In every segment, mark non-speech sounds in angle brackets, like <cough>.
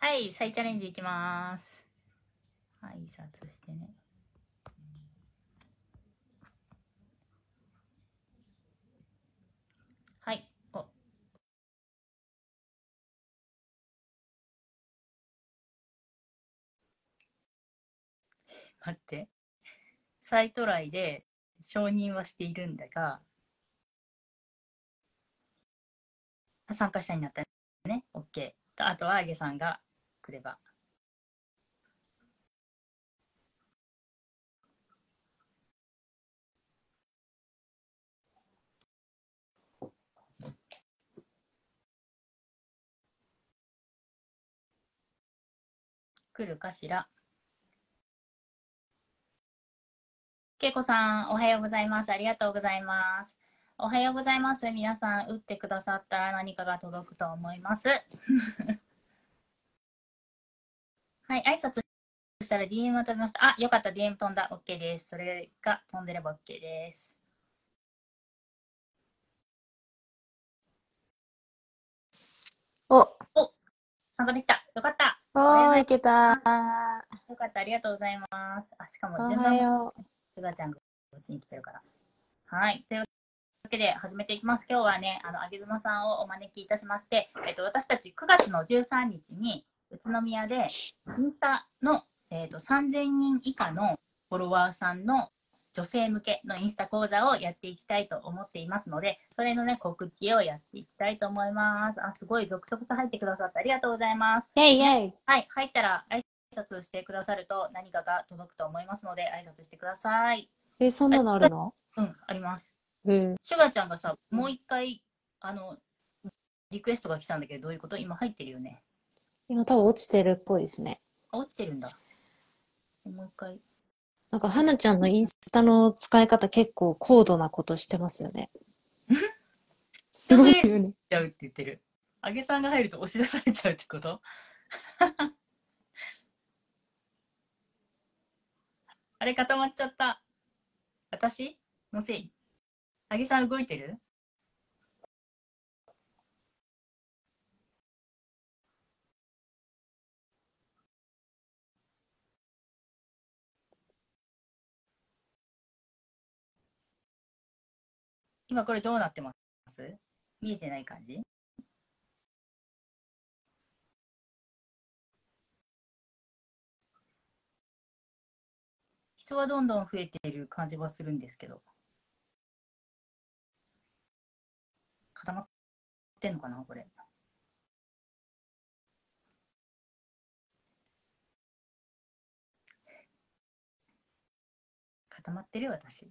はい、再チャレンジいきます。挨拶してね。はい。お。待って。再トライで承認はしているんだが、参加者になったね。OK。とあとは、あげさんが来れば。来るかしら？けいこさん、おはようございます。ありがとうございます。おはようございます。皆さん、打ってくださったら何かが届くと思います。はい、挨拶したら DM が飛びました。あ、よかった、DM 飛んだ。OK です。それが飛んでれば OK です。お、参加できた。よかった。おー、いけた。よかった、ありがとうございます。あ、しかもお順番もすがちゃんがこっちに来てるから。はい。というわけで始めていきます。今日はね、あの、あげずまさんをお招きいたしまして、えっと、私たち9月の13日に宇都宮で、インスタの、えっと、3000人以下のフォロワーさんの女性向けのインスタ講座をやっていきたいと思っていますので、それのね、告知をやっていきたいと思います。あ、すごい続々と入ってくださってありがとうございます。イェイイェイ。はい、入ったら挨拶してくださると何かが届くと思いますので、挨拶してください。え、そんなのあるの？うん、あります。うん。シュガーちゃんがさ、もう一回、あの、リクエストが来たんだけど、どういうこと？今入ってるよね。今多分落ちてるっぽいですね。あ、落ちてるんだ。もう一回。なんか、はなちゃんのインスタの使い方結構高度なことしてますよね。すごいよね。ちゃうって言ってる。あげさんが入ると押し出されちゃうってこと？<laughs> あれ固まっちゃった。私？のせい？あげさん動いてる？今これどうなってます？見えてない感じ？人はどんどん増えている感じはするんですけど。固まってんのかなこれ。固まってる私。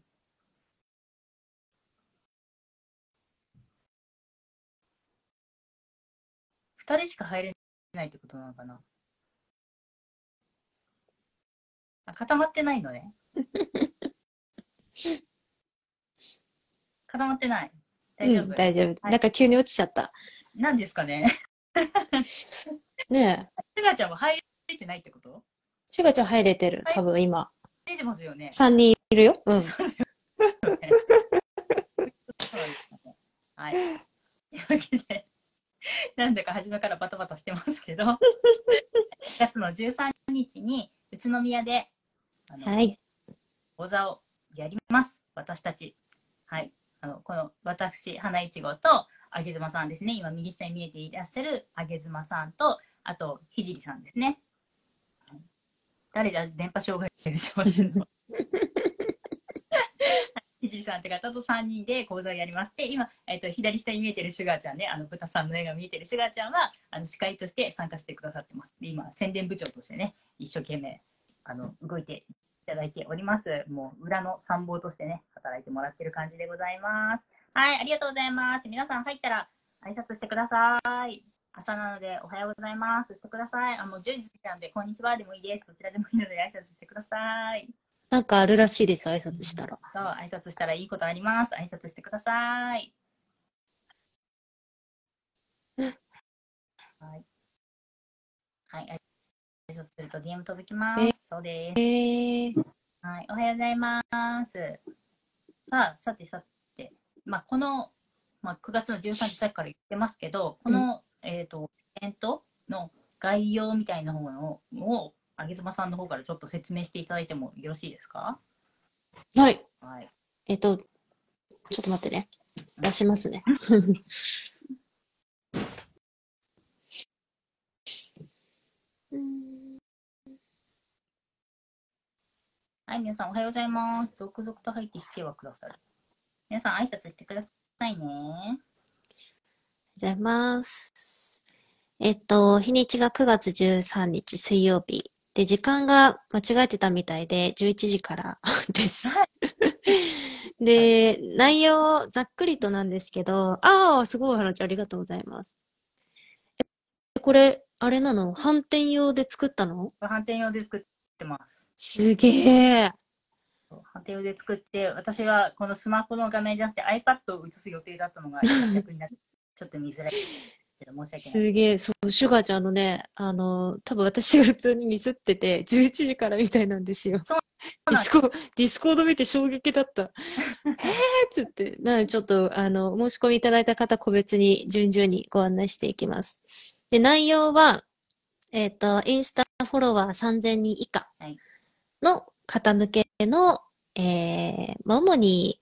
二人しか入れないってことなのかな？あ、固まってないのね。<laughs> 固まってない。大丈夫、うん、大丈夫。はいなんか急に落ちちゃった。なんですかね？ねえ。シュガちゃんは入れてないってこと？シュガちゃん入れてる。多分今。入れてますよね。3人いるよ。うん。そうですねはい。というわけで、<laughs> なんだか初めからバタバタしてますけど、<laughs> 4月の13日に宇都宮で、あのはい。講座をやります。私たち。はい。あの、この私、花いちごと、あげずまさんですね。今、右下に見えていらっしゃるあげずまさんと、あと、ひじりさんですね。はい誰だ？電波障害でしょう <laughs> のひじさんって方と3人で講座をやりまして、今、えっと左下に見えてるシュガーちゃんね、あの豚さんの絵が見えてるシュガーちゃんはあの司会として参加してくださってます。で今、宣伝部長としてね、一生懸命あの動いていただいております。もう裏の参謀としてね、働いてもらってる感じでございます。はい、ありがとうございます。皆さん入ったら挨拶してください。朝なのでおはようございます。してください。あの10時過ぎたので、こんにちはでもいいです。どちらでもいいので挨拶してください。なんかあるらしいです、挨拶したら。そう、挨拶したらいいことあります。挨拶してください。はい。はい、挨拶すると DM 届きます。え？そうです。えー、はい、おはようございます。さあ、さてさて、まあ、この、まあ、9月の13日さっきから言ってますけど、この、えっ、と、イベントの概要みたいなものを、あげずまさんの方からちょっと説明していただいてもよろしいですか？はい。はい。えっと、ちょっと待ってね。出しますね。う <laughs> んはい、皆さんおはようございます。続々と入ってきてはください。皆さん挨拶してくださいね。ございます。えっと、日にちが9月13日水曜日。で、時間が間違えてたみたいで、11時から <laughs> です。<laughs> で、内容、ざっくりとなんですけど、ああ、すごい、はなちゃん、ありがとうございます。え、これ、あれなの？反転用で作ったの？反転用で作ってます。すげえ。反転用で作って、私はこのスマホの画面じゃなくて iPad を映す予定だったのが逆になって、ちょっと見づらいけど申し訳ない。すげえ、そう、シュガーちゃんあのね、あの、多分私が普通にミスってて、11時からみたいなんですよ。そうディスコ、 Discord 見て衝撃だった。<laughs> えーっつって、なのでちょっと、あの、申し込みいただいた方個別に順々にご案内していきます。で、内容は、えっと、インスタフォロワー3000人以下はいの方向けの、えー、まあ主に、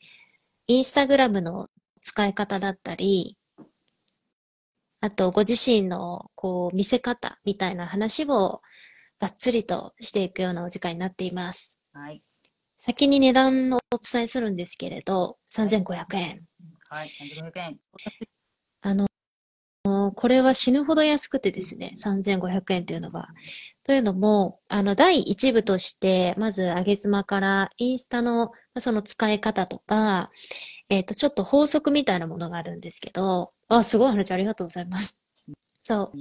インスタグラムの使い方だったり、あと、ご自身の、こう、見せ方みたいな話を、がっつりとしていくようなお時間になっています。はい。先に値段をお伝えするんですけれど、3500円。はい、3500円。あの、これは死ぬほど安くてですね、3500円というのが。というのも、あの、第一部として、まず、あげ妻から、インスタの、まあその使い方とか、えっと、ちょっと法則みたいなものがあるんですけど、あ、すごい、はなちゃん、ありがとうございます。そう。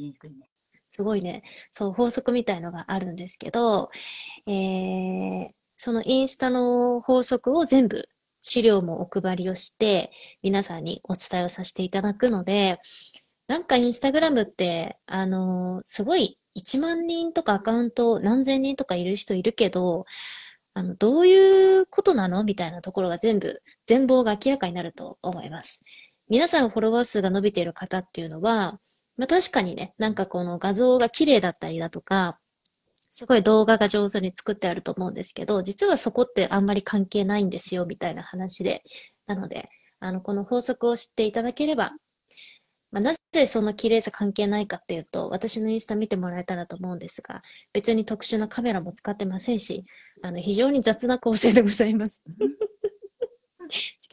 すごいね。そう、法則みたいのがあるんですけど、えー、そのインスタの法則を全部資料もお配りをして、皆さんにお伝えをさせていただくので、なんかインスタグラムって、あのーすごい1万人とかアカウント何千人とかいる人いるけど、あの、どういうことなの？みたいなところが全部、全貌が明らかになると思います。皆さんフォロワー数が伸びている方っていうのは、まあ確かにね、なんかこの画像が綺麗だったりだとか、すごい動画が上手に作ってあると思うんですけど、実はそこってあんまり関係ないんですよ、みたいな話で。なので、あの、この法則を知っていただければ、まあ、なぜその綺麗さ関係ないかっていうと、私のインスタ見てもらえたらと思うんですが、別に特殊なカメラも使ってませんし、あの、非常に雑な構成でございます。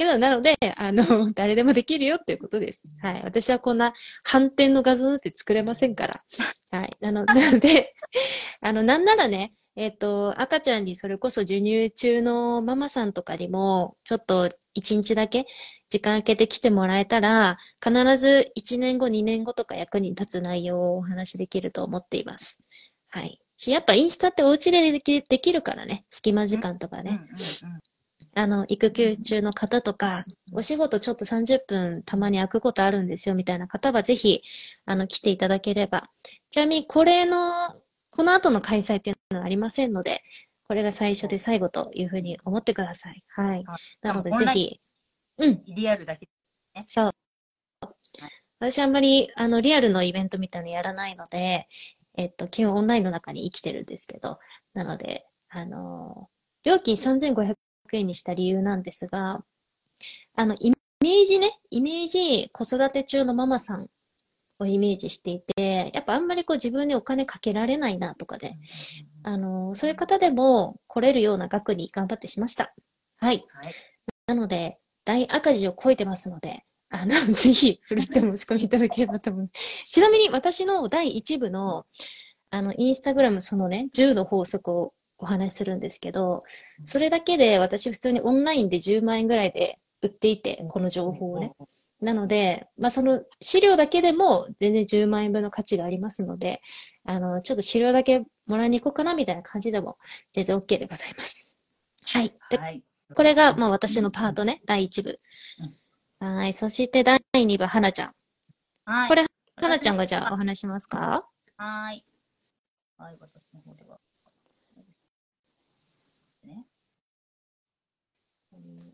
けど、なので、あの、<laughs> 誰でもできるよっていうことです。はい。私はこんな反転の画像なんて作れませんから。<laughs> はい。なの、で、<laughs> あの、なんならね、えっと、赤ちゃんにそれこそ授乳中のママさんとかにも、ちょっと一日だけ時間空けて来てもらえたら、必ず1年後、2年後とか役に立つ内容をお話しできると思っています。はい。し、やっぱインスタってお家でできできるからね、隙間時間とかね。うんうんうん。ああの、育休中の方とか、お仕事ちょっと30分たまに空くことあるんですよみたいな方はぜひ、あの、来ていただければ。ちなみに、これの、この後の開催っていうのはありませんので、これが最初で最後というふうに思ってください。はい。なので、ぜひ、うん、リアルだけ。そう。私あんまり、あの、リアルのイベントみたいなのやらないので、えっと、基本オンラインの中に生きてるんですけど、なので、あのー料金3500円にした理由なんですが、あの、イメージね、イメージ、子育て中のママさんをイメージしていて、やっぱあんまりこう自分にお金かけられないなとかで、あのーそういう方でも来れるような額に頑張ってしました。はい。はい。なので、大赤字を超えてますので、あの、<laughs> ぜひ、ふるって申し込みいただければと思う。ちなみに、私の第一部の、あの、インスタグラム、そのね、10の法則をお話しするんですけど、それだけで私普通にオンラインで10万円ぐらいで売っていて、この情報をね。なので、まあ、その資料だけでも全然10万円分の価値がありますので、あの、ちょっと資料だけもらいに行こうかなみたいな感じでも全然 OK でございます。はい。で、はい。これが、まあ私のパートね、第1部。はい。そして第2部、はなちゃん。はい。これ、はなちゃんがじゃあおあ。話しますか？はい。はい、私の方では。ね。これ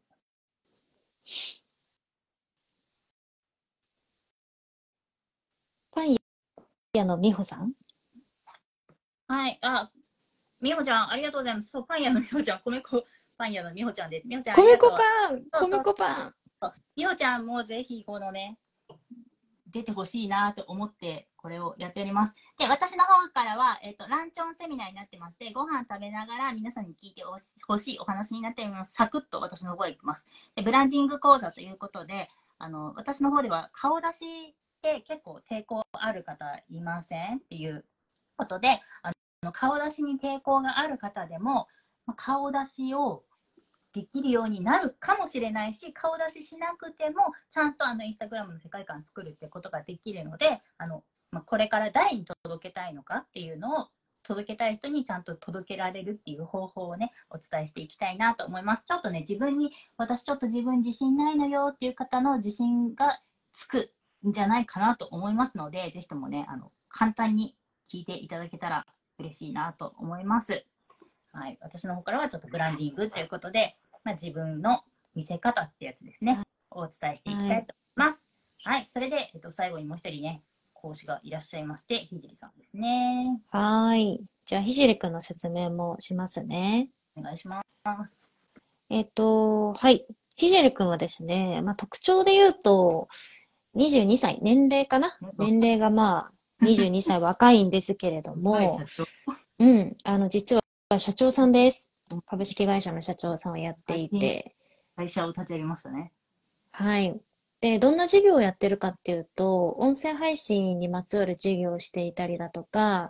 パン屋のみほさん？はい。あ、みほちゃん、ありがとうございます。そう、パン屋のみほちゃん、米粉パン屋のみほちゃんで。みほちゃん、米粉パン米粉パンみほちゃんもぜひ、このね、出てほしいなと思って、これをやっております。で、私の方からは、えっ、と、ランチョンセミナーになってまして、ご飯食べながら皆さんに聞いてほしいお話になっております。サクッと私の方へ行きます。で、ブランディング講座ということで、あの、私の方では顔出しで結構抵抗ある方いませんっていうことで、あの、顔出しに抵抗がある方でも、まあ顔出しをできるようになるかもしれないし、顔出ししなくても、ちゃんとあのインスタグラムの世界観作るってことができるので、あのまあ、これから誰に届けたいのかっていうのを、届けたい人にちゃんと届けられるっていう方法をね、お伝えしていきたいなと思います。ちょっとね、自分に、私ちょっと自分自信ないのよっていう方の自信がつくんじゃないかなと思いますので、ぜひともね、あの、簡単に聞いていただけたら嬉しいなと思います。はい、私の方からはちょっとブランディングということで、まあ、自分の見せ方ってやつですね、をお伝えしていきたいと思います。はい、それで、えっと、最後にもう一人ね、講師がいらっしゃいまして、ひじりさんですね。はーい。じゃあ、ひじりくんの説明もしますね。お願いします。えっと、はい。ひじりくんはですね、まあ、特徴で言うと、22歳、年齢かな？年齢がまあ、22歳若いんですけれども、うん、あの、実は社長さんです。株式会社の社長さんをやっていて、会社を立ち上げましたね。はい。で、どんな事業をやってるかっていうと、音声配信にまつわる事業をしていたりだとか、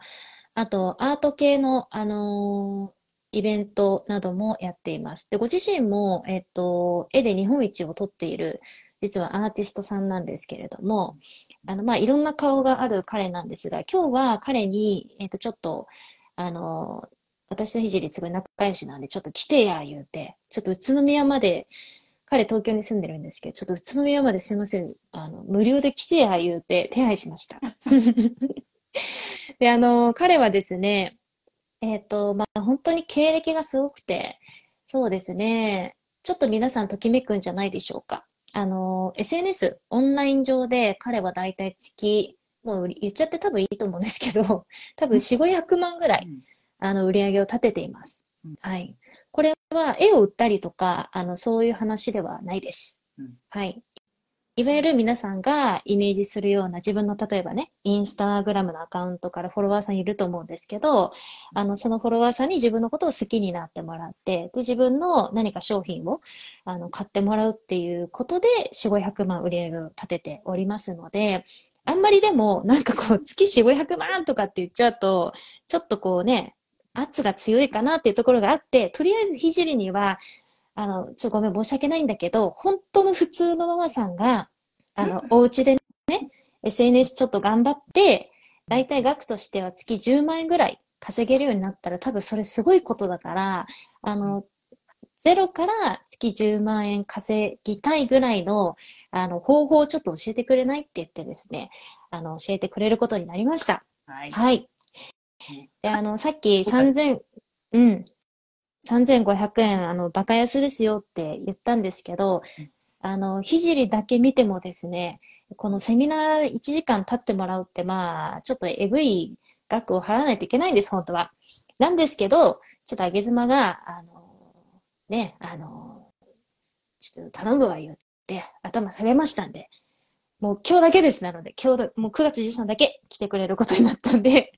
あと、アート系の、あのーイベントなどもやっています。で、ご自身も、えっと、絵で日本一を取っている、実はアーティストさんなんですけれども、あの、まあ、いろんな顔がある彼なんですが、今日は彼に、えっと、ちょっと、あの私とひじりすごい仲良しなんで、ちょっと来てや、言うて、ちょっと宇都宮まで、彼東京に住んでるんですけど、ちょっと宇都宮まですいません。あの、無料で来てや言うて手配しました。<laughs> で、あの、彼はですね、えっと、まあ、本当に経歴がすごくて、そうですね、ちょっと皆さんときめくんじゃないでしょうか。あの、SNS、オンライン上で彼はだいたい月、もう言っちゃって多分いいと思うんですけど、<laughs> 多分4、500万ぐらい、うんあの、売り上げを立てていますうん。はい。これは絵を売ったりとか、あの、そういう話ではないですうん。はい。いわゆる皆さんがイメージするような自分の例えばね、インスタグラムのアカウントからフォロワーさんいると思うんですけど、あの、そのフォロワーさんに自分のことを好きになってもらって、で、自分の何か商品を、あの、買ってもらうっていうことで、4、500万売り上げを立てておりますので、あんまりでも、なんかこう、月4、500万とかって言っちゃうと、ちょっとこうね、圧が強いかなっていうところがあって、とりあえずひじりには、あの、ちょ、ごめん、申し訳ないんだけど、本当の普通のママさんが、あの、お家でね、SNS ちょっと頑張って、だいたい額としては月10万円ぐらい稼げるようになったら、多分それすごいことだから、あの、ゼロから月10万円稼ぎたいぐらいの、あの、方法をちょっと教えてくれないって言ってですね、あの、教えてくれることになりました。はい。はい。で、あの、さっき3000、うん、3500円、あの、バカ安ですよって言ったんですけど、あの、ひじりだけ見てもですね、このセミナー1時間経ってもらうって、まあ、ちょっとえぐい額を払わないといけないんです、本当は。なんですけど、ちょっと上げ妻が、あの、ね、あの、ちょっと頼むわ言って、頭下げましたんで、もう今日だけです。なので、今日、もう9月13だけ来てくれることになったんで、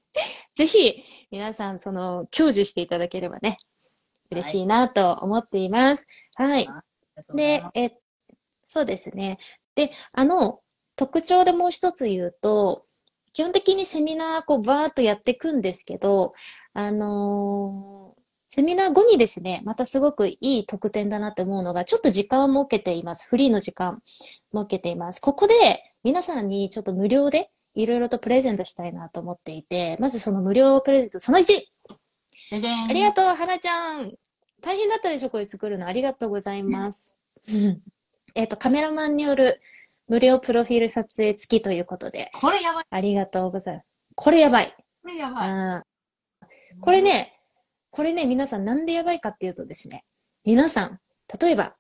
ぜひ、皆さん、その、享受していただければね、嬉しいなと思っています。はい。ありがとうございでま、え、そうですね。で、あの、特徴でもう一つ言うと、基本的にセミナー、こう、バーっとやっていくんですけど、あのーセミナー後にですね、またすごくいい特典だなって思うのが、ちょっと時間を設けています。フリーの時間設けています。ここで皆さんにちょっと無料でいろいろとプレゼントしたいなと思っていて、まずその無料プレゼント、その 1! す。ででんありがとう、はなちゃん。大変だったでしょ、これ作るの。ありがとうございます。<laughs> えっと、カメラマンによる無料プロフィール撮影付きということで、これやばい。ありがとうございます。これやばい。これやばい。これね、これね、皆さんなんでやばいかっていうとですね、皆さん、例えば、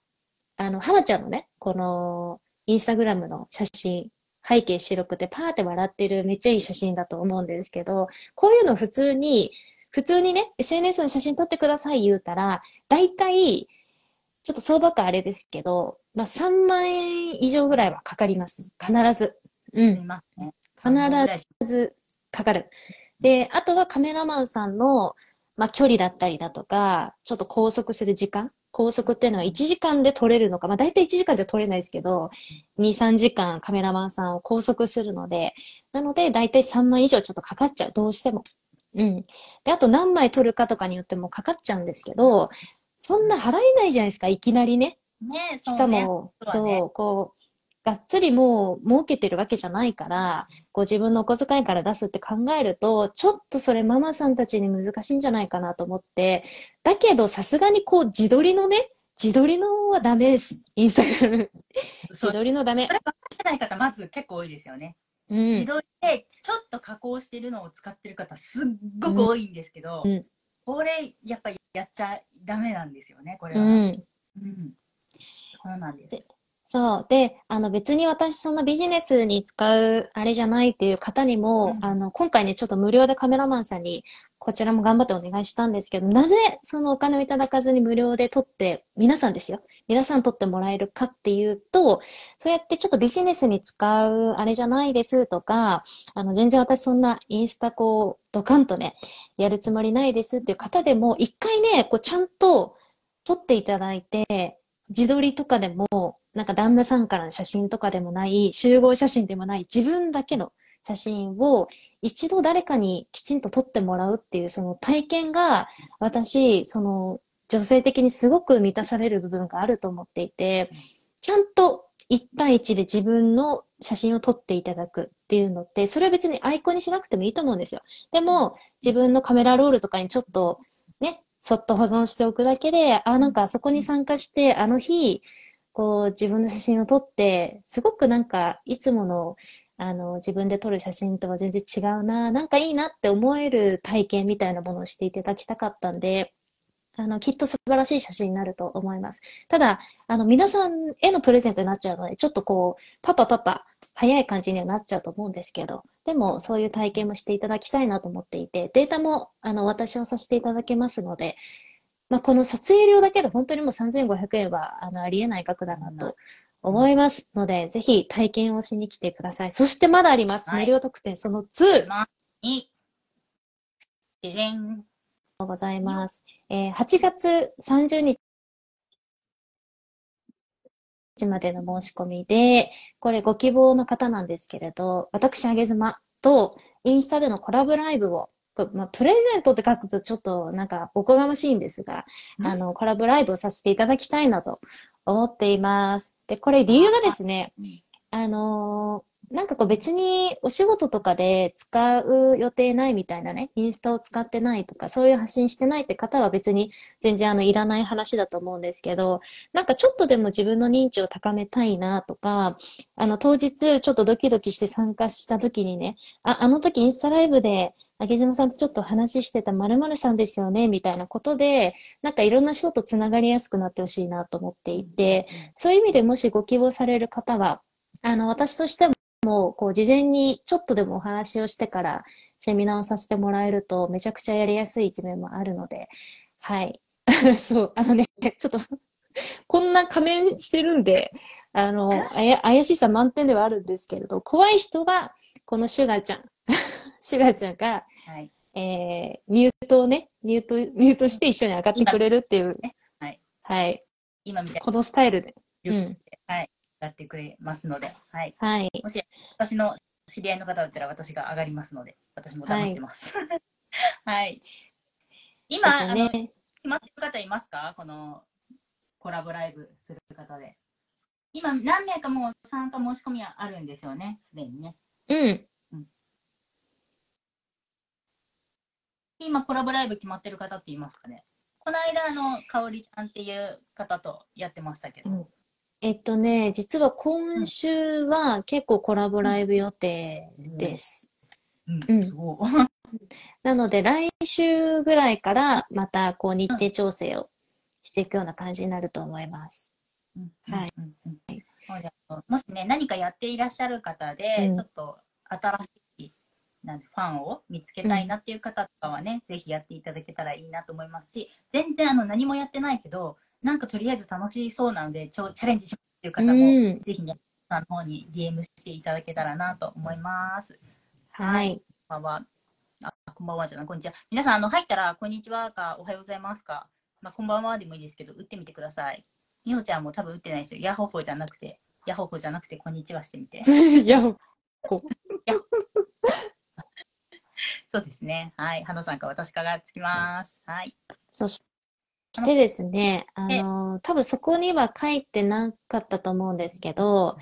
あの、はなちゃんのね、この、インスタグラムの写真、背景白くてパーって笑ってるめっちゃいい写真だと思うんですけど、こういうの普通に、普通にね、SNS の写真撮ってください言うたら、大体、ちょっと相場かあれですけど、まあ3万円以上ぐらいはかかります。必ず。うん。すみません。必ずかかる。で、あとはカメラマンさんの、まあ、距離だったりだとか、ちょっと拘束する時間拘束っていうのは1時間で撮れるのか、まあ、大体1時間じゃ撮れないですけど、2、3時間カメラマンさんを拘束するので、なので大体3万以上ちょっとかかっちゃう。どうしても。うん。で、あと何枚撮るかとかによってもかかっちゃうんですけど、そんな払えないじゃないですか、いきなりね。ね、しか。も、そうだねそう、こう、がっつりもう儲けてるわけじゃないから、こう自分のお小遣いから出すって考えると、ちょっとそれママさんたちに難しいんじゃないかなと思って、だけどさすがにこう自撮りのね、自撮りのはダメです。インスタグラム。自撮りのダメこ。れ分かってない方、まず結構多いですよね。うん。自撮りでちょっと加工してるのを使ってる方、すっごく多いんですけど、うんこれ、やっぱりやっちゃダメなんですよね、これは。うん。うん。そうなんです。そう。で、あの別に私そのビジネスに使うあれじゃないっていう方にも、うんあの、今回ね、ちょっと無料でカメラマンさんにこちらも頑張ってお願いしたんですけど、なぜそのお金をいただかずに無料で撮って、皆さんですよ。皆さん撮ってもらえるかっていうと、そうやってちょっとビジネスに使うあれじゃないですとか、あの、全然私そんなインスタこう、ドカンとね、やるつもりないですっていう方でも、一回ね、こうちゃんと撮っていただいて、自撮りとかでも、なんか旦那さんからの写真とかでもない、集合写真でもない、自分だけの写真を一度誰かにきちんと撮ってもらうっていうその体験が、私、その女性的にすごく満たされる部分があると思っていて、ちゃんと一対一で自分の写真を撮っていただくっていうのって、それは別にアイコンにしなくてもいいと思うんですよ。でも、自分のカメラロールとかにちょっとね、そっと保存しておくだけで、あ、なんかあそこに参加して、あの日、こう自分の写真を撮って、すごくなんかいつもの、あの、自分で撮る写真とは全然違うな、なんかいいなって思える体験みたいなものをしていただきたかったんで、あの、きっと素晴らしい写真になると思います。ただ、あの、皆さんへのプレゼントになっちゃうので、ちょっとこう、パパパパ、早い感じにはなっちゃうと思うんですけど、でも、そういう体験もしていただきたいなと思っていて、データも、あの、私をさせていただけますので、まあ、この撮影料だけで本当にもう3500円は、あの、ありえない額だなと思いますので、ぜひ体験をしに来てください。そしてまだあります。はい無料特典その2。に、ででん。ありがとうございます。えー8月30日までの申し込みで、これご希望の方なんですけれど、私、あげずまとインスタでのコラボライブを、まあ、プレゼントって書くとちょっとなんかおこがましいんですが、うん？あの、コラボライブをさせていただきたいなと思っています。で、これ理由がですねうん、あのーなんかこう別にお仕事とかで使う予定ないみたいなね、インスタを使ってないとか、そういう発信してないって方は別に全然あのいらない話だと思うんですけど、なんかちょっとでも自分の認知を高めたいなとか、あの当日ちょっとドキドキして参加した時にね、あ、あの時インスタライブで、あげずまさんとちょっと話してた〇〇さんですよね、みたいなことで、なんかいろんな人とつながりやすくなってほしいなと思っていて、そういう意味でもしご希望される方は、あの、私としても、こう、事前にちょっとでもお話をしてからセミナーをさせてもらえると、めちゃくちゃやりやすい一面もあるので、はい。<laughs> そう、あのね、ちょっと、こんな仮面してるんで、あの、あや、怪しさ満点ではあるんですけれど、怖い人は、このシュガーちゃん、<laughs> シュガーちゃんが、はい。えー、ミュートをね、ミュート、ミュートして一緒に上がってくれるっていう、はい。はい。今みたいこのスタイルで。に、うんはい。やってくれますので、はい。はい。もし私の知り合いの方だったら私が上がりますので、私も黙ってます。はい。<laughs> 今、あの、決。まってる方いますか？このコラボライブする方で。今、何名かもう参加申し込みはあるんですよね、すでにね。うん。今、コラボライブ決まってる方っていますかね？この間、あの、かおりちゃんっていう方とやってましたけど。えっとね、実は今週は結構コラボライブ予定です。うん。うん。すごい。<laughs> なので来週ぐらいからまたこう日程調整をしていくような感じになると思います。はいうん。うんうん。そうであのもしね、何かやっていらっしゃる方で、うん。ちょっと新しいなんでファンを見つけたいなっていう方とかはね、ぜひやっていただけたらいいなと思いますし、全然あの何もやってないけど、なんかとりあえず楽しそうなので、ちょチャレンジしますっていう方も、うん。ぜひね、さんの方に DM していただけたらなと思います。はい。こんばんは。あ、こんばんはじゃない、こんにちは。皆さん、あの、入ったら、こんにちはか、おはようございますか。まあ、こんばんはでもいいですけど、打ってみてください。みほちゃんも多分打ってないですよ。ヤッホーホーじゃなくて、ヤッホーホーじゃなくて、こんにちはしてみて。<laughs> やほこ。<laughs> そうですね。はい。花さんか私かがつきます。はい。そしてですね、あの、多分そこには書いてなかったと思うんですけど、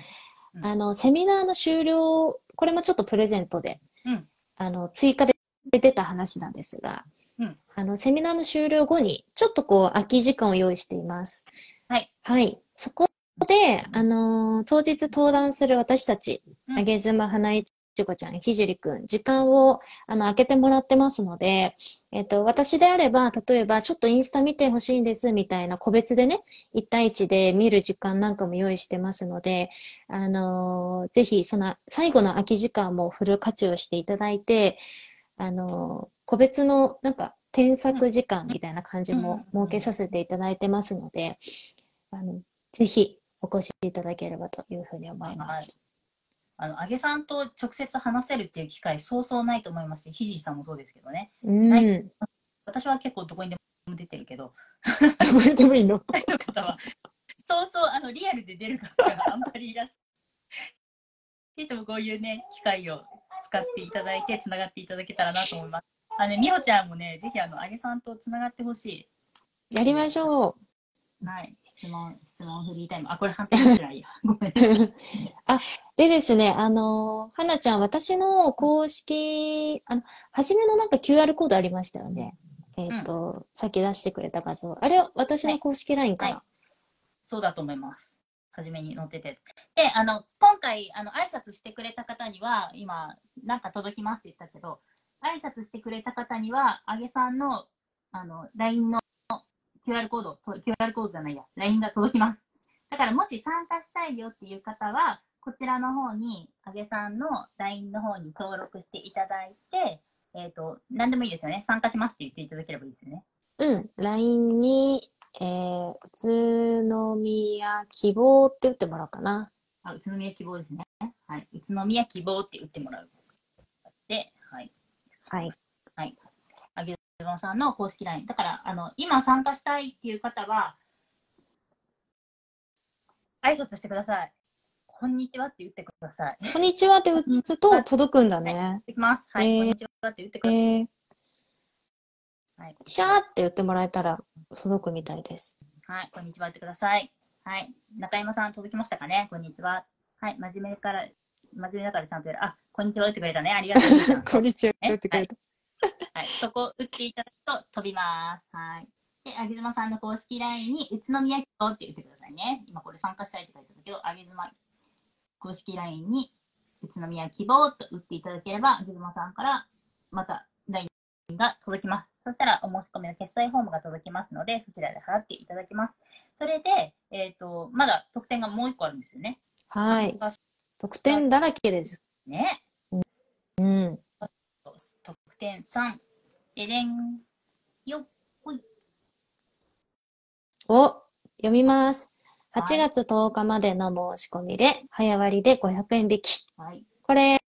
うんあの、セミナーの終了、これもちょっとプレゼントで、うんあの、追加で出た話なんですが、うんあの、セミナーの終了後に、ちょっとこう、空き時間を用意しています。はい。はい。そこで、あの、当日登壇する私たち、うんあげずま花いちごちゃん、ひじりくん、時間を、あの、空けてもらってますので、えっと、私であれば、例えば、ちょっとインスタ見てほしいんです、みたいな個別でね、1対1で見る時間なんかも用意してますので、あのーぜひ、その、最後の空き時間もフル活用していただいて、あのー個別の、なんか、添削時間みたいな感じもうん設けさせていただいてますので、あの、ぜひ、お越しいただければというふうに思います。あの、あげさんと直接話せるっていう機会、そうそうないと思いますし、ひじりさんもそうですけどね。うん。はいど私は結構どこにでも出てるけど、こにでもいいの？<laughs> の方は、そうそう、あの、リアルで出る方があんまりいらっしゃぜひともこういうね、機会を使っていただいて、つながっていただけたらなと思います。あのね、みほちゃんもね、ぜひあの、あげさんとつながってほしやりましょう。い。はい。質問、質問フリータイム。あ、これ反対にしないや。<laughs> ごめん。あ、でですね、あの、はなちゃん、私の公式、あの、初めのなんか QR コードありましたよね。えっと、さっき出してくれた画像。あれは私の公式 LINE かはいな。そうだと思います。初めに載ってて。で、あの、今回、あの、挨拶してくれた方には、今、なんか届きますって言ったけど、挨拶してくれた方には、あげさんの、あの、LINE の QR コード、と QR コードじゃないや、LINE が届きます。だから、もし参加したいよっていう方は、こちらの方に、あげさんの LINE の方に登録していただいて、えっ、と、何でもいいですよね。参加しますって言っていただければいいですよね。うん。LINE に、えー、宇都宮希望って打ってもらおうかな。あ、宇都宮希望ですね。はい。宇都宮希望って打ってもらう。で、はい。はい。あげずまさんの公式 LINE。だから、あの、今参加したいっていう方は、挨拶してください。こんにちはって言ってください。こんにちはって打つと届くんだね。できます。はい。えーこんにちはって言ってくえださい。ー、はい。シャーって言ってもらえたら届くみたいです。はい。こんにちはってください。はい。中山さん届きましたかね？こんにちは。はい。真面目から、真面目だからちゃんとやる。あ、こんにちは打ってくれたね。ありがとう。<laughs> こんにちはって打ってくれた。はい、そこを打っていただくと飛びます。はい。で、あげずまさんの公式 LINE に宇都宮希望って言ってくださいね。今これ参加したいって書いてあるけど、あげずま公式 LINE に宇都宮希望と打っていただければ、あげずまさんからまた LINE が届きます。そしたらお申し込みの決済フォームが届きますので、そちらで払っていただきます。それで、えっ、と、まだ特典がもう一個あるんですよね。はい。特典だらけです。ね。うん。特典3。でれん。よっ。ほい。を読みます。はい8月10日までの申し込みで、早割で500円引き。はい。これ、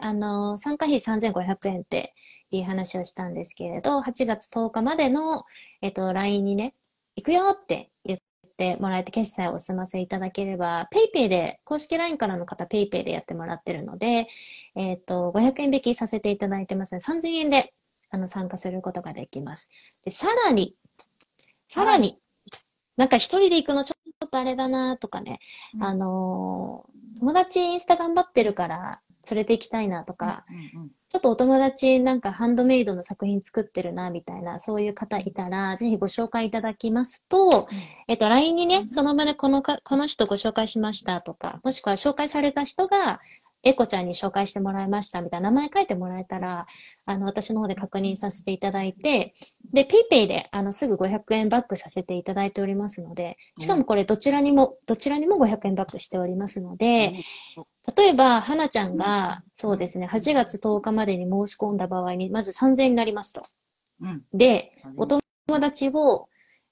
あの、参加費3500円っていう話をしたんですけれど、8月10日までの、えっと、LINE にね、行くよって言ってもらえて決済をお済ませいただければ、PayPay で、公式 LINE からの方 PayPay でやってもらってるので、えっと、500円引きさせていただいてますので、3000円で、あの、参加することができます。で、さらに、さらに、なんか一人で行くのちょっとあれだなとかね、うん。あのー友達インスタ頑張ってるから連れて行きたいなとか、うんうんちょっとお友達なんかハンドメイドの作品作ってるなみたいな、そういう方いたら、ぜひご紹介いただきますと、えっと、LINE にね、その場でこのか、この人ご紹介しましたとか、もしくは紹介された人が、エコちゃんに紹介してもらいましたみたいな名前書いてもらえたら、あの、私の方で確認させていただいて、で、 PayPay で、あの、すぐ500円バックさせていただいておりますので、しかもこれどちらにも、どちらにも500円バックしておりますので、例えば、花ちゃんが、そうですね、8月10日までに申し込んだ場合に、まず3000円になりますと。うん。で、お友達を、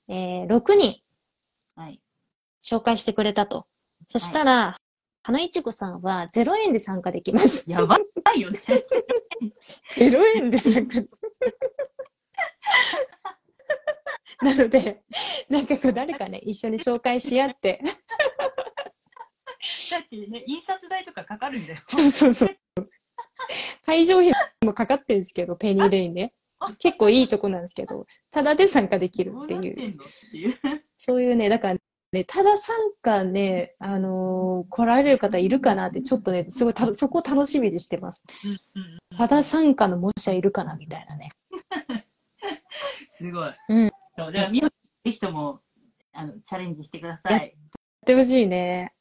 えー6人はい。紹介してくれたと。そしたら、花いちごさんは0円で参加できます。やばいよね。<laughs> 0円で参加。<laughs> なので、なんかこう誰かね、一緒に紹介し合って。だってね、印刷代とかかかるんだよ。そうそうそう。会場費もかかってるんですけど、ペニーレインね。結構いいとこなんですけど、ただで参加できるっていう。そういうね、だからね、ただ参加ね、あのー来られる方いるかなって、ちょっとね、すごいた、そこ楽しみにしてます。うんただ参加の模写いるかなみたいなね。<laughs> すごい。うん。そう、だから、みほぜひとも、あの、チャレンジしてくださやい。やってほしいね。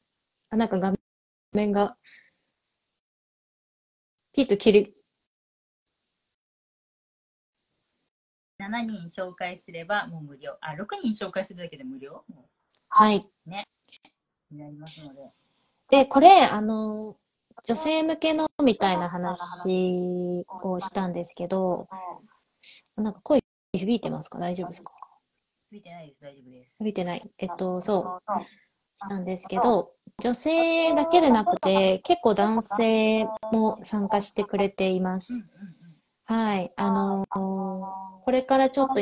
あ、なんか画面が、ピッと切り、7人紹介すればもう無料。あ、6人紹介するだけで無料？もはい。うになりますので。で、これ、あの、女性向けのみたいな話をしたんですけど、なんか声響いてますか？大丈夫ですか？ついてないです。大丈夫です。響いてない。えっと、そう、したんですけど、女性だけでなくて、結構男性も参加してくれています。はい。あのこれからちょっと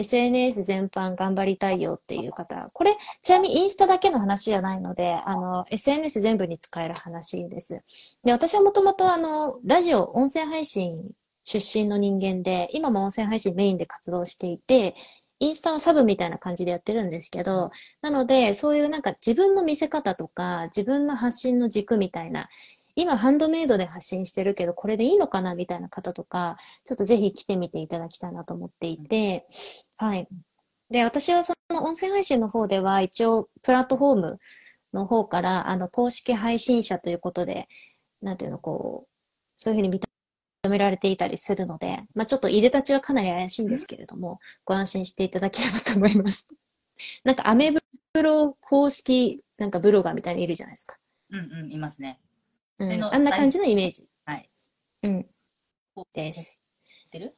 SNS 全般頑張りたいよっていう方、これ、ちなみにインスタだけの話じゃないので、あの、SNS 全部に使える話です。で、私はもともとあの、ラジオ、音声配信出身の人間で、今も音声配信メインで活動していて、インスタはサブみたいな感じでやってるんですけど、なので、そういうなんか自分の見せ方とか、自分の発信の軸みたいな、今ハンドメイドで発信してるけど、これでいいのかなみたいな方とか、ちょっとぜひ来てみていただきたいなと思っていて、はい。で、私はその音声配信の方では、一応、プラットフォームの方から、あの、公式配信者ということで、なんていうの、こう、そういうふうに認められていたりするので、まあちょっといでたちはかなり怪しいんですけれども、ご安心していただければと思います。なんか、アメブロ公式、なんかブロガーみたいにいるじゃないですか。うんうん、いますね。うん、あんな感じのイメージ。はい。うん。です。知ってる？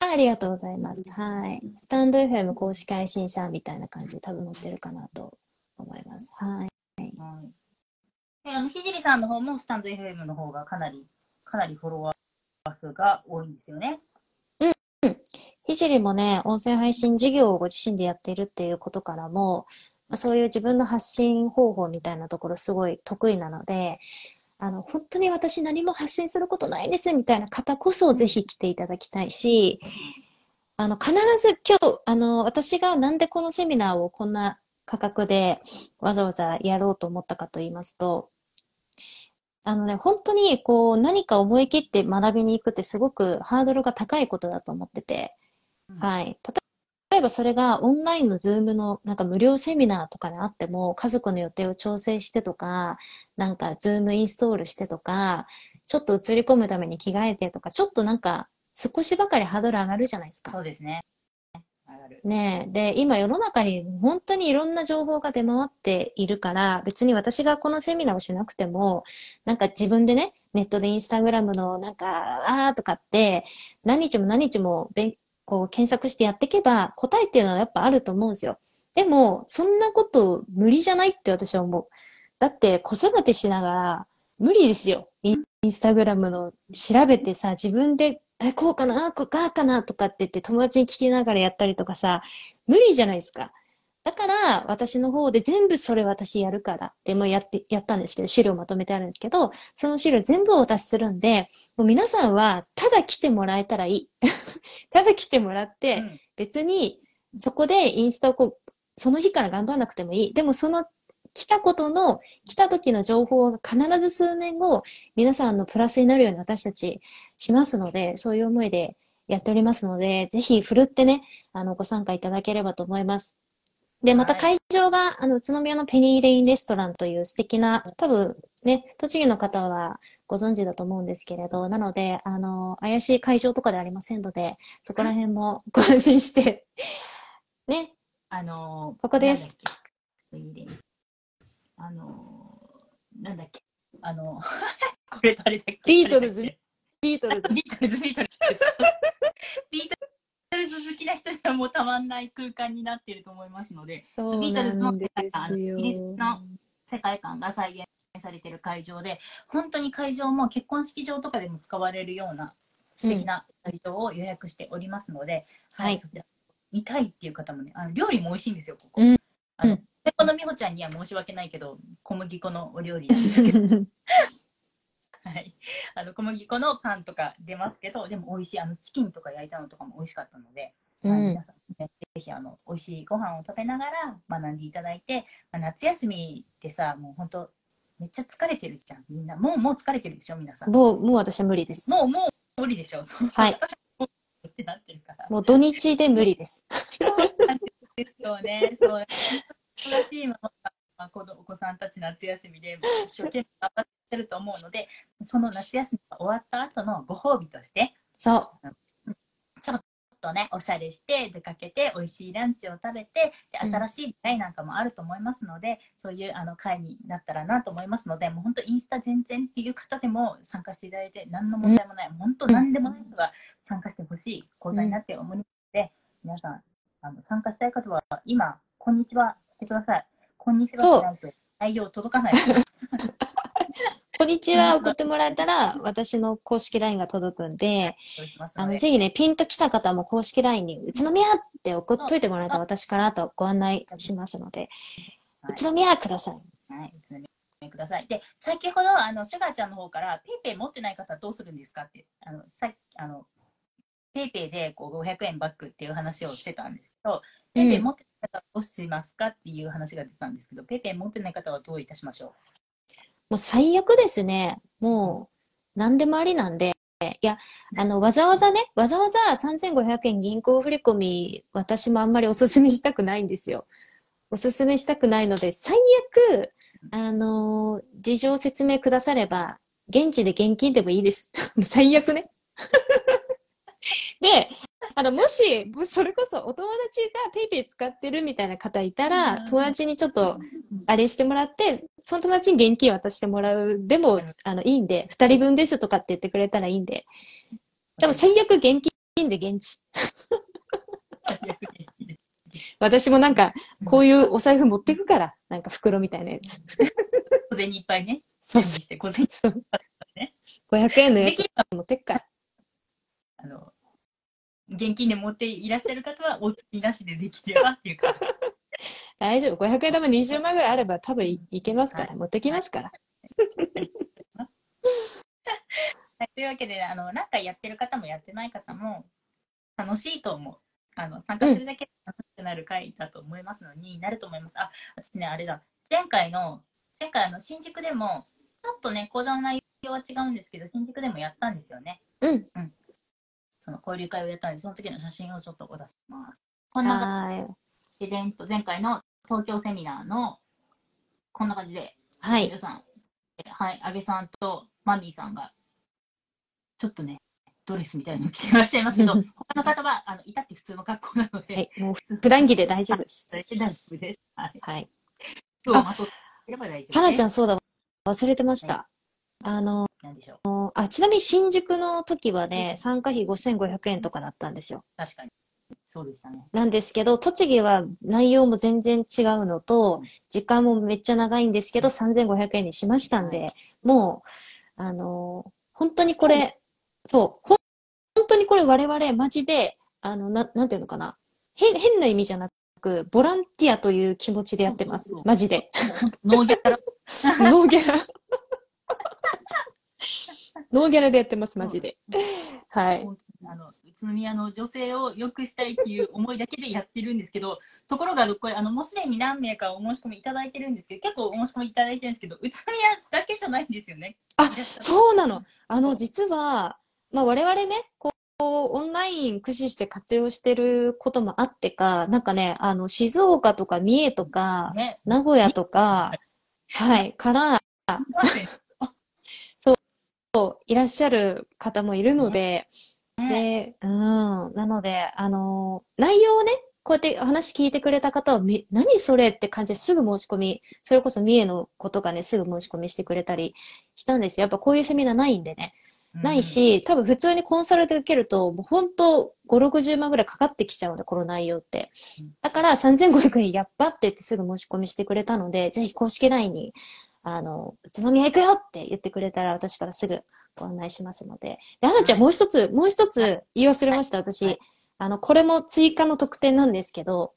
あありがとうございます。はい。スタンド FM 公式配信者みたいな感じで多分載ってるかなと思います。はい。はい。で、あの、ひじりさんの方もスタンド FM の方がかなり、かなりフォロワー数が多いんですよね。ひじりもね、音声配信事業をご自身でやってるっていうことからも、まあそういう自分の発信方法みたいなところすごい得意なので、あの、本当に私何も発信することないですみたいな方こそぜひ来ていただきたいし、あの、必ず今日、あの、私がなんでこのセミナーをこんな価格でわざわざやろうと思ったかと言いますと、あのね、本当にこう何か思い切って学びに行くってすごくハードルが高いことだと思ってて、はい。ばそれがオンラインの Zoom のなんか無料セミナーとかであっても家族の予定を調整してとか、なんか Zoom インストールしてとか、ちょっと映り込むために着替えてとか、ちょっとなんか少しばかりハードル上がるじゃないですか。そうですね。ねえ。で、今世の中に本当にいろんな情報が出回っているから、別に私がこのセミナーをしなくても、なんか自分でね、ネットでインスタグラムのなんか、あーとかって、何日も何日も勉こう検索してやっていけば、答えっていうのはやっぱあると思うんですよ。でも、そんなこと無理じゃないって私は思う。だって子育てしながら無理ですよ。インスタグラムの調べてさ、自分で、え、こうかな、こうかなとかって言って友達に聞きながらやったりとかさ、無理じゃないですか。だから、私の方で全部それ私やるからって、もうやって、やったんですけど、資料まとめてあるんですけど、その資料全部お渡しするんで、もう皆さんは、ただ来てもらえたらいい。<laughs> ただ来てもらって、うん別に、そこでインスタをこう、その日から頑張らなくてもいい。でもその来たことの、来た時の情報が必ず数年後、皆さんのプラスになるように私たちしますので、そういう思いでやっておりますので、ぜひ振るってね、あの、ご参加いただければと思います。で、またはい。会場が、あの、宇都宮のペニーレインレストランという素敵な、多分ね、栃木の方はご存知だと思うんですけれど、なので、あの、怪しい会場とかではありませんので、そこら辺も <laughs> ご安心して、ね、あのーここです。あのーなんだっけあの <laughs> これ誰だっけビートルズ誰だっビートルズけ。ビートルズ、ビートルズ。ビートルズ好きな人にはもうたまんない空間になっていると思いますので、そうなんですよ。イギリスの世界観が再現されている会場で、本当に会場も結婚式場とかでも使われるような素敵な会場を予約しておりますので、はい。そちら見たいっていう方もね、あの料理も美味しいんですよ、ここ。うん。あのうんこの美穂ちゃんには申し訳ないけど、小麦粉のお料理なんですけど、<laughs> はい、あの小麦粉のパンとか出ますけど、でも美味しい、あのチキンとか焼いたのとかも美味しかったので、うんはい皆。さんね、ぜひあの美味しいご飯を食べながら学んでいただいて、まあ、夏休みってさ、もう本当、めっちゃ疲れてるじゃん、みんな。もう、もう疲れてるでしょ、皆さん。ももう、もう私は無理です。う、もう無理でしょ。はいってなってるから。もう土日で無理です。ですよね。そう。忙しいまま、まあ、子供お子さんたち夏休みで一生懸命頑張ってると思うので、その夏休みが終わった後のご褒美として、そう。ちょっとね、おしゃれして出かけて美味しいランチを食べて、でうん新しい出会いなんかもあると思いますので、そういうあの会になったらなと思いますので、もう本当インスタ全然っていう方でも参加していただいて何の問題もない、本当何でもない人が参加してほしい講座になって思いますので、皆さんあの参加したい方は今、こんにちはしてください。こんにちは内容届かない。<laughs> こんにちは送ってもらえたら、私の公式 LINE が届くんで、あの、ぜひね、ピンと来た方も公式 LINE に、宇都宮って送っといてもらえたら私からとご案内しますので、はい宇都宮ください。はい、お伝えください。で、先ほど、あの、シュガーちゃんの方から、ペイペイ持ってない方はどうするんですかって、あの、さあの、 PayPay でこう500円バックっていう話をしてたんですけど、 PayPay 持って方はどうしますかっていう話が出てたんですけど、 PayPay 持ってない方はどういたしましょもう最悪ですね。もう、何でもありなんで、いや、あの、わざわざね、わざわざ3500円銀行振り込み、私もあんまりおすすめしたくないんですよ。おすすめしたくないので、最悪、あのー事情説明くだされば、現地で現金でもいいです。<laughs> 最悪ね。<laughs> で、あの、もし、それこそお友達がペイペイ使ってるみたいな方いたら、うん友達にちょっと、あれしてもらって、その友達に現金渡してもらう。でも、あの、いいんで、二人分ですとかって言ってくれたらいいんで。でも最悪現金で現地。私もなんか、こういうお財布持ってくから、なんか袋みたいなやつ。小銭いっぱいね、そう小銭そう <laughs> ね。500円のやつ持ってくから。現金で持っていらっしゃる方は、お釣りなしでできればっていうか、<laughs> 大丈夫。500円玉20枚ぐらいあれば多分いいけますから、はい持ってきますから。はい、というわけで、あの、なんかやってる方もやってない方も楽しいと思う。あの、参加するだけで楽しくなる回だと思いますのに、なると思います。あ、私ね、あれだ。前回の、前回あの、新宿でも、ちょっとね、講座の内容は違うんですけど、新宿でもやったんですよね。うん。その交流会をやったので、その時の写真をちょっとお出しします。こんな感はーい。じで、前回の東京セミナーの、こんな感じで、はい。皆さん、えはい、安倍さんとマミーさんが、ちょっとね、ドレスみたいなの着ていらっしゃいますけど、他の方は、あの、いたって普通の格好なので、はい。もう普段着で大丈夫です。<laughs> 大丈夫です。はい。はい。今日まとめれば大丈夫です。はなちゃん、そうだ。忘れてました。あの、なんでしょう。あ、ちなみに新宿の時はね、参加費5500円とかだったんですよ。確かに。そうでしたね。なんですけど、栃木は内容も全然違うのと、時間もめっちゃ長いんですけど、3500円にしましたんで、もう、あのー本当にこれ、そう、本当にこれ我々マジで、あの、な、なんていうのかな。変、変な意味じゃなく、ボランティアという気持ちでやってます。マジで。ノーギャラ、ノーギャラ。ノーギャラでやってます、マジで。<laughs> はい。あの、宇都宮の女性を良くしたいっていう思いだけでやってるんですけど、ところが、これ、あの、もうすでに何名かお申し込みいただいてるんですけど、結構お申し込みいただいてるんですけど、宇都宮だけじゃないんですよね。あそうなの。あの、実は、まあ我々ね、こオンライン駆使して活用してることもあってか、なんかね、あの、静岡とか三重とか、ね。名古屋とか、はい、から、<laughs> いらっしゃる方もいるので、で、うん、なので、あの、内容をね、こうやって話聞いてくれた方は、み何それって感じですぐ申し込み、それこそ三重のことがね、すぐ申し込みしてくれたりしたんですよ。やっぱこういうセミナーないんでね。ない、し、多分普通にコンサルで受けると、もう本当5、60万ぐらいかかってきちゃうので、この内容ってうん。だから3500円やっばって言ってすぐ申し込みしてくれたので、ぜひ公式 LINE に、あの、宇都宮行くよって言ってくれたら私からすぐご案内しますので。で、アナちゃんもう一つ、もう一つ言い忘れました、は私い。あの、これも追加の特典なんですけど、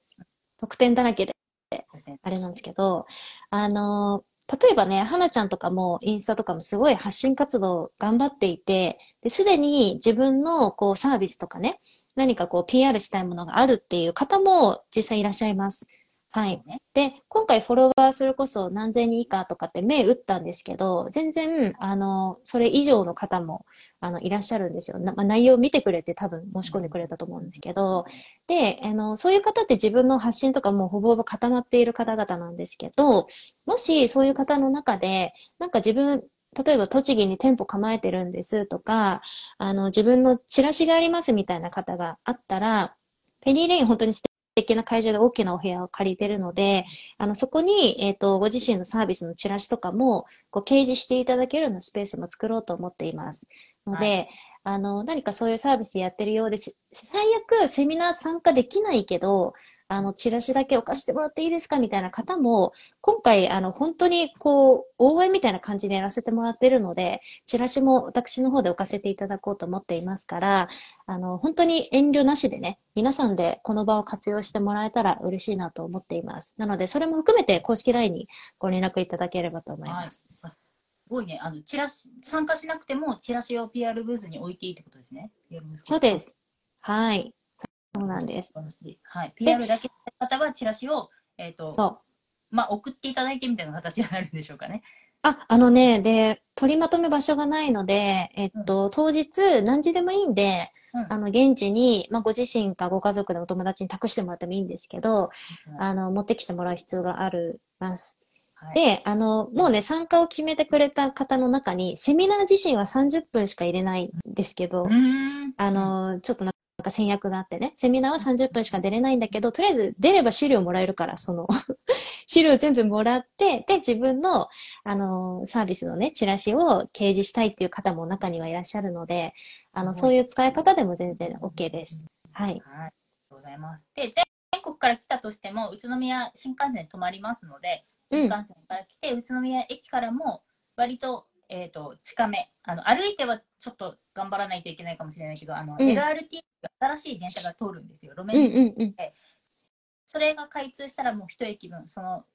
特典だらけでうんあれなんですけど、あの、例えばね、花ちゃんとかもインスタとかもすごい発信活動頑張っていて、で、すでに自分のこうサービスとかね、何かこう PR したいものがあるっていう方も実際いらっしゃいます。はい。ねで、今回フォロワーそれこそ何千人以下とかって目打ったんですけど、全然、あの、それ以上の方も、あの、いらっしゃるんですよ。なまあ、内容を見てくれて多分申し込んでくれたと思うんですけど、で、あの、そういう方って自分の発信とかもうほぼほぼ固まっている方々なんですけど、もしそういう方の中で、なんか自分、例えば栃木に店舗構えてるんですとか、あの、自分のチラシがありますみたいな方があったら、ペニーレイン本当に素敵な会場で大きなお部屋を借りてるので、あの、そこに、えっと、ご自身のサービスのチラシとかも、こう、掲示していただけるようなスペースも作ろうと思っています。ので、はあの、何かそういうサービスやってるようです。最悪、セミナー参加できないけど、あの、チラシだけ置かせてもらっていいですかみたいな方も、今回、あの、本当に、こう、応援みたいな感じでやらせてもらってるので、チラシも私の方で置かせていただこうと思っていますから、あの、本当に遠慮なしでね、皆さんでこの場を活用してもらえたら嬉しいなと思っています。なので、それも含めて公式 LINE にご連絡いただければと思います。はい。すごいね。あの、チラシ、参加しなくても、チラシを PR ブースに置いていいってことですね。そうで。す。はい。そうなんです。はい。PR だけの方は、チラシを、えっ、と、そう。まあ、送っていただいてみたいな形になるんでしょうかね。あ、あのね、で、取りまとめ場所がないので、えっと、当日何時でもいいんで、うんあの、現地に、まあ、ご自身かご家族でお友達に託してもらってもいいんですけど、あの、持ってきてもらう必要があるます。はい、で、あの、もうね、参加を決めてくれた方の中に、セミナー自身は30分しか入れないんですけどう、ーん。あの、ちょっとなんか戦略があってね、セミナーは30分しか出れないんだけど、とりあえず出れば資料もらえるから、その、<laughs> 資料全部もらって、で、自分の、あの、サービスのね、チラシを掲示したいっていう方も中にはいらっしゃるので、あの、そういう使い方でも全然 OK です。はい。はい。ありがとうございます。で、全国から来たとしても、宇都宮新幹線止まりますので、うん新幹線から来て、宇都宮駅からも割と、えっ、と、近め。あの、歩いてはちょっと頑張らないといけないかもしれないけど、あの、うん LRT が新しい電車が通るんですよ。路うん面うんうん。それが開通したらもう一駅分、その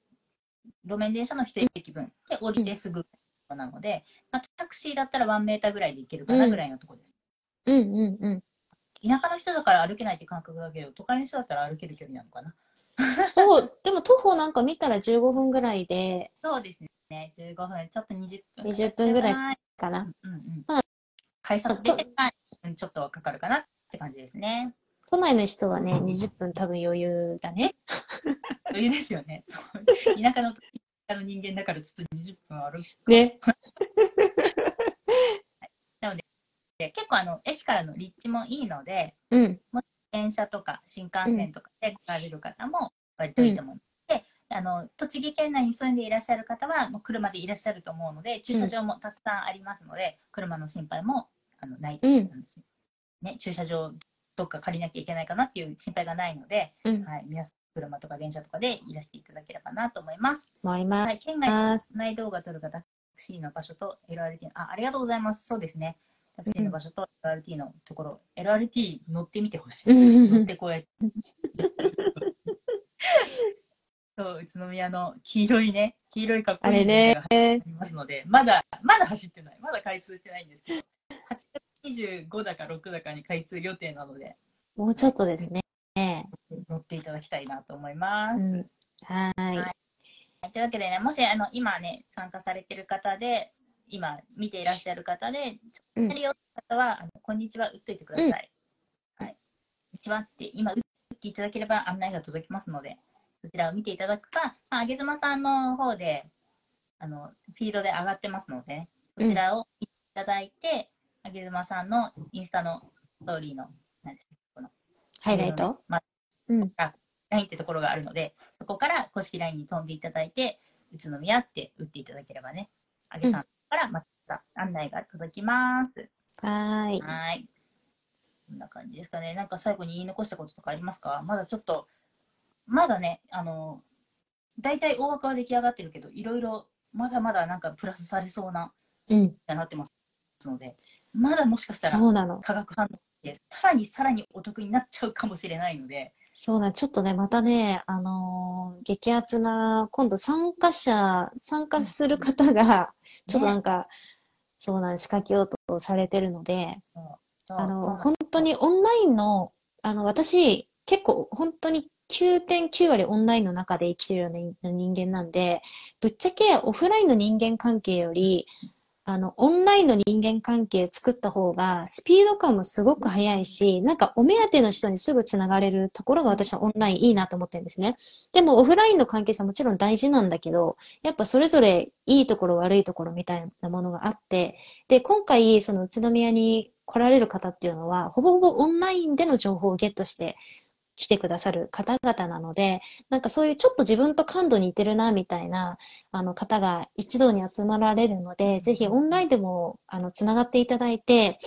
路面電車の一駅分で降りてすぐなので、まあ、タクシーだったらワンメーターぐらいで行けるかなぐらいのところです。うんうんうん。田舎の人だから歩けないって感覚だけど、都会の人だったら歩ける距離なのかな。徒歩、でも徒歩なんか見たら15分ぐらいで、そうですね。15分、ちょっと20分。20分ぐらいい。かな。うんうん。まあ改札出てちょっとかかるかなって感じですね。都内の人はね、20分多分余裕だね。余裕ですよね。田舎の田舎の人間だからちょっと20分歩く。ね。<laughs> で結構あの駅からの立地もいいので、うん。電車とか新幹線とかで来られる方も割といいと思うので、あの栃木県内に住んでいらっしゃる方はもう車でいらっしゃると思うので駐車場もたくさんありますので、車の心配もあのないです、うんね、駐車場どっか借りなきゃいけないかなっていう心配がないので、うん。はい、皆さん車とか電車とかでいらしていただければなと思います。思いまはい、県外す。内動画撮るかタクシーの場所と LRT のあありがとうございます。そうですね。タクシーの場所と LRT のところ、LRT 乗ってみてほしい乗ってこうやって。<laughs> そう宇都宮の黄色いね黄色いかっこいいがありますのでまだまだ走ってない。まだ開通してないんですけど8月25だか6だかに開通予定なのでもうちょっとですね。乗っていただきたいなと思います、うん。はーい。はいというわけでね、もしあの今ね、参加されてる方で、今見ていらっしゃる方で、うんちょっとやるよって方は、あのこんにちは、打っといてください。にちはって今打っていただければ案内が届きますので、そちらを見ていただくか、まあ、あげずまさんの方で、あの、フィードで上がってますので、そちらを見ていただいて、あげずまさんのインスタのストーリーの、何ですか、この、ハイライト？まあ、うん。LINE ってところがあるので、そこから公式 LINE に飛んでいただいて、宇都宮って打っていただければね、あげさんからまた案内が届きます。はーい。はい。こんな感じですかね。なんか最後に言い残したこととかありますか？まだちょっと、まだね、あの、大体大枠は出来上がってるけど、いろいろまだまだなんかプラスされそうな、うん。なってますので、まだもしかしたらそうなの。化学反応で、さらにさらにお得になっちゃうかもしれないので、そうなん、ちょっとね、またね、あのー激アツな、今度参加者、参加する方が、ちょっとなんか、そうなん、仕掛けようとされてるので、あの、本当にオンラインの、あの、私、結構本当に9.9割オンラインの中で生きてるような人間なんで、ぶっちゃけオフラインの人間関係より、あの、オンラインの人間関係作った方が、スピード感もすごく速いし、なんかお目当ての人にすぐつながれるところが私はオンラインいいなと思ってるんですね。でもオフラインの関係性もちろん大事なんだけど、やっぱそれぞれいいところ悪いところみたいなものがあって、で、今回その宇都宮に来られる方っていうのは、ほぼほぼオンラインでの情報をゲットして来てくださる方々なので、なんかそういうちょっと自分と感度似てるな、みたいな、あの方が一堂に集まられるので、ぜひオンラインでも、あの、つながっていただいて、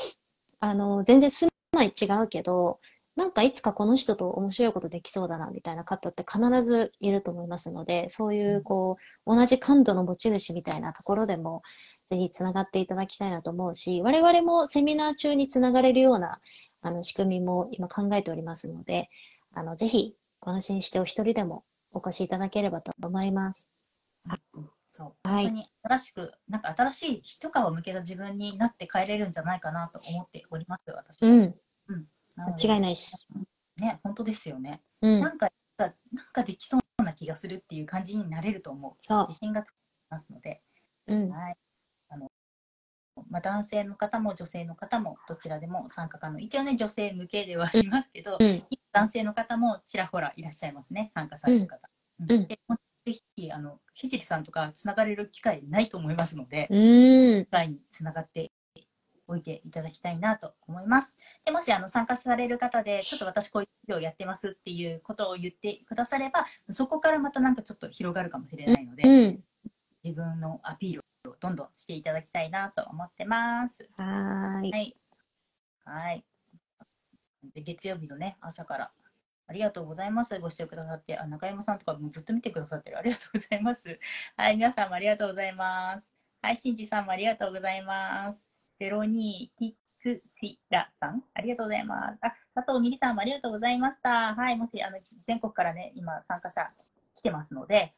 あの、全然住まい違うけど、なんかいつかこの人と面白いことできそうだな、みたいな方って必ずいると思いますので、そういう、こう、同じ感度の持ち主みたいなところでも、ぜひつながっていただきたいなと思うし、我々もセミナー中につながれるような、あの、仕組みも今考えておりますので、あの、ぜひ、ご安心してお一人でもお越しいただければと思います。そう、はい本当に新しく、なんか新しい一皮を向けた自分になって帰れるんじゃないかなと思っております、私は。うん、なので間違いないです。ね、本当ですよね。うんな、んか、なんかできそうな気がするっていう感じになれると思う。そう自信がつきますので、うん、はい。まあ、男性の方も女性の方もどちらでも参加可能。一応ね、女性向けではありますけど、うん、男性の方もちらほらいらっしゃいますね、参加される方。うんうんでぜひ、あの、ひじりさんとかつながれる機会ないと思いますので、うん機、会につながっておいていただきたいなと思います。でもしあの参加される方で、ちょっと私こういう授業やってますっていうことを言ってくだされば、そこからまたなんかちょっっと広がるかもしれないので、うん。自分のアピールをどんどんしていただきたいなと思ってます。はーい。はい。はい。で月曜日のね、朝から。ありがとうございます。ご視聴くださって。あ、中山さんとかもずっと見てくださってる。ありがとうございます。<laughs> はい、皆さんもありがとうございます。はい、しんじさんもありがとうございます。ゼロニーティックシラさん、ありがとうございます。あ、佐藤みりさんもありがとうございました。はい、もし、あの、全国からね、今参加者来てますので、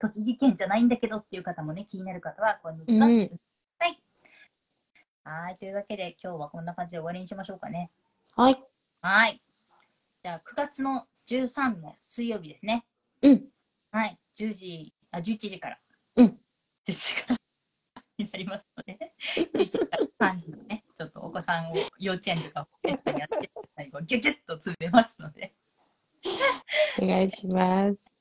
栃木県じゃないんだけどっていう方もね、気になる方は、こんにちは。うんはい。はい。というわけで、今日はこんな感じで終わりにしましょうかね。はい。はい。じゃあ、9月の13の水曜日ですね。うん。はい。10時、あ、11時から。うん。10時からになりますので、11時から3時のね、ちょっとお子さんを幼稚園とか保育園にやって、最後、ギュギュッと詰めますので、お願いします。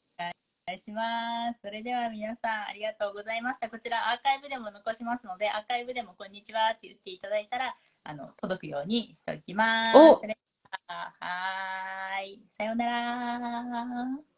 お願いします。それでは皆さんありがとうございました。こちらアーカイブでも残しますので、アーカイブでもこんにちはって言っていただいたら、あの、届くようにしておきます。ははーい。さようなら。